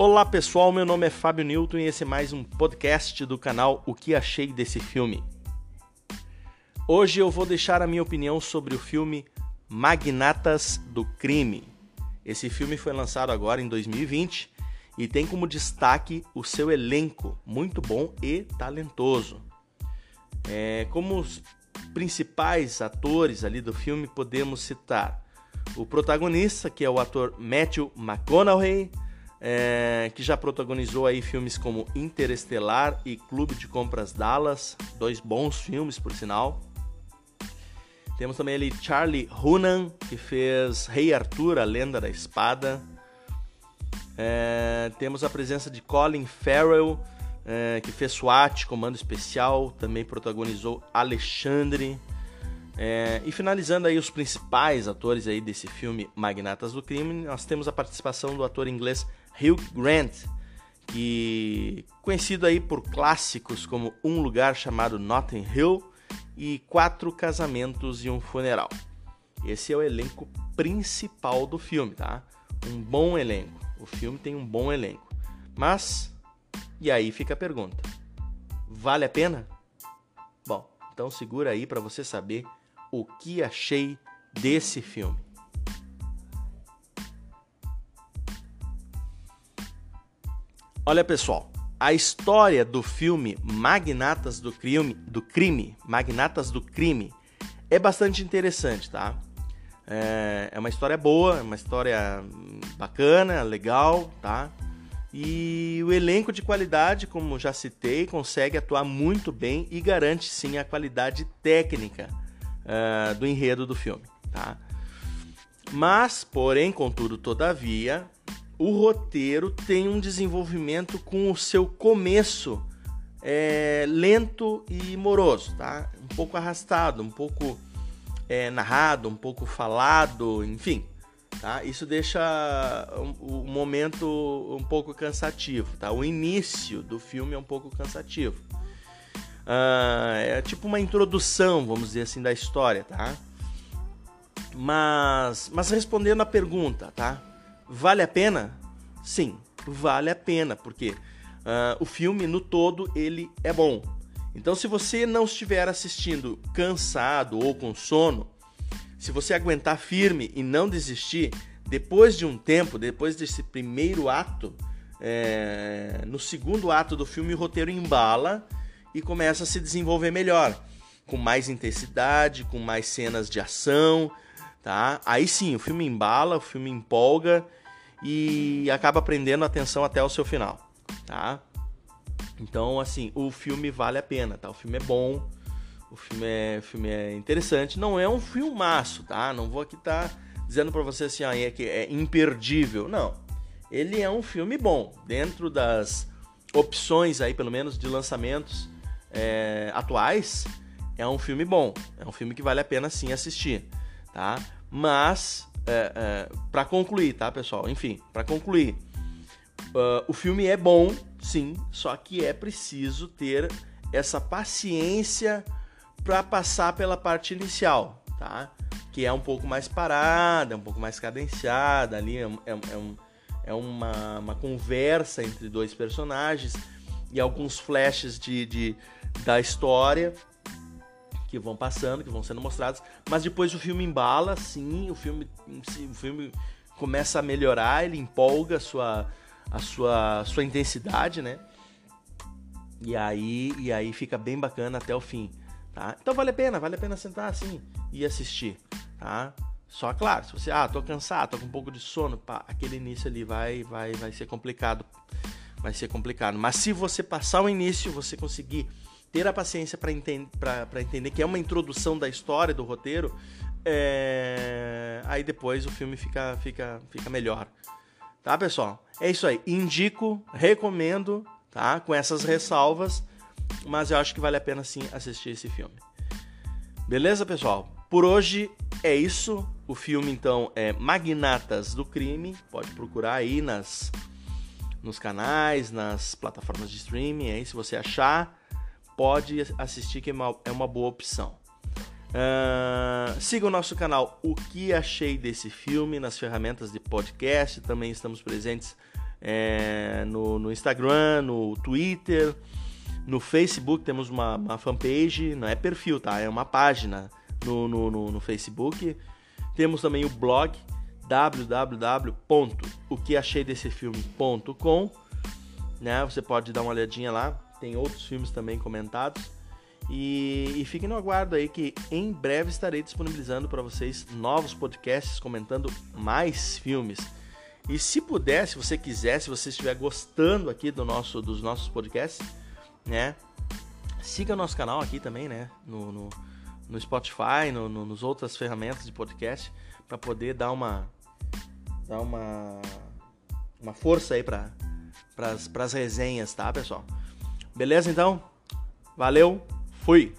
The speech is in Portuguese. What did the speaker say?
Olá pessoal, meu nome é Fábio Newton e esse é mais um podcast do canal O que achei desse filme. Hoje eu vou deixar a minha opinião sobre o filme Magnatas do Crime. Esse filme foi lançado agora em 2020 e tem como destaque o seu elenco, muito bom e talentoso. É, como os principais atores ali do filme podemos citar o protagonista, que é o ator Matthew McConaughey, é, que já protagonizou aí filmes como Interestelar e Clube de Compras Dallas, dois bons filmes por sinal. Temos também ali Charlie Hunnam, que fez Rei Arthur, a Lenda da Espada. É, temos a presença de Colin Farrell, é, que fez SWAT, Comando Especial, também protagonizou Alexandre. É, e finalizando aí os principais atores aí desse filme Magnatas do Crime, nós temos a participação do ator inglês Hugh Grant, que conhecido aí por clássicos como Um Lugar Chamado Notting Hill e Quatro Casamentos e um Funeral. Esse é o elenco principal do filme, tá? Um bom elenco. O filme tem um bom elenco. Mas, e aí fica a pergunta: vale a pena? Bom, então segura aí para você saber o que achei desse filme. Olha pessoal, a história do filme Magnatas do Crime, do crime, Magnatas do Crime, é bastante interessante, tá? É, é uma história boa, é uma história bacana, legal, tá? E o elenco de qualidade, como já citei, consegue atuar muito bem e garante sim a qualidade técnica uh, do enredo do filme, tá? Mas, porém, contudo, todavia, o roteiro tem um desenvolvimento com o seu começo é, lento e moroso, tá? Um pouco arrastado, um pouco é, narrado, um pouco falado, enfim. Tá? Isso deixa o momento um pouco cansativo, tá? O início do filme é um pouco cansativo. Uh, é tipo uma introdução, vamos dizer assim, da história, tá? Mas, mas respondendo a pergunta, tá? Vale a pena? Sim, vale a pena, porque uh, o filme no todo ele é bom. Então, se você não estiver assistindo cansado ou com sono, se você aguentar firme e não desistir, depois de um tempo, depois desse primeiro ato, é, no segundo ato do filme, o roteiro embala e começa a se desenvolver melhor, com mais intensidade, com mais cenas de ação, tá? Aí sim, o filme embala, o filme empolga e acaba prendendo a atenção até o seu final, tá? Então, assim, o filme vale a pena, tá? O filme é bom, o filme é, o filme é interessante, não é um filmaço, tá? Não vou aqui estar tá dizendo para você assim, ah, é que é imperdível, não. Ele é um filme bom, dentro das opções aí, pelo menos de lançamentos é, atuais, é um filme bom. É um filme que vale a pena sim assistir, tá? Mas, é, é, para concluir, tá, pessoal? Enfim, para concluir, uh, o filme é bom, sim, só que é preciso ter essa paciência para passar pela parte inicial, tá? Que é um pouco mais parada, um pouco mais cadenciada ali, é, é, é, um, é uma, uma conversa entre dois personagens e alguns flashes de, de, da história que vão passando, que vão sendo mostrados, mas depois o filme embala, sim, o filme, o filme começa a melhorar, ele empolga a sua, a sua, a sua intensidade, né? E aí, e aí fica bem bacana até o fim, tá? Então vale a pena, vale a pena sentar assim e assistir, tá? Só claro, se você, ah, tô cansado, tô com um pouco de sono, pá, aquele início ali vai, vai, vai ser complicado vai ser complicado. Mas se você passar o início, você conseguir ter a paciência para entender, entender que é uma introdução da história, do roteiro, é... aí depois o filme fica, fica, fica melhor. Tá, pessoal? É isso aí. Indico, recomendo, tá? Com essas ressalvas, mas eu acho que vale a pena sim assistir esse filme. Beleza, pessoal? Por hoje é isso. O filme então é Magnatas do Crime. Pode procurar aí nas nos canais, nas plataformas de streaming. Aí, se você achar, pode assistir, que é uma, é boa opção. Uh, siga o nosso canal O que achei desse filme nas ferramentas de podcast. Também estamos presentes é, no, no Instagram, no Twitter, no Facebook temos uma, uma, fanpage, não é perfil, tá? É uma página no, no, no, no Facebook. Temos também o blog www.oqueacheidessefilme.com né? Você pode dar uma olhadinha lá. Tem outros filmes também comentados. E, e fiquem no aguardo aí que em breve estarei disponibilizando para vocês novos podcasts comentando mais filmes. E se puder, se você quiser, se você estiver gostando aqui do nosso, dos nossos podcasts, né? Siga o nosso canal aqui também, né? No, no, no Spotify, no, no, nos outras ferramentas de podcast, para poder dar uma dar uma uma força aí para as resenhas, tá, pessoal? Beleza, então? Valeu, fui!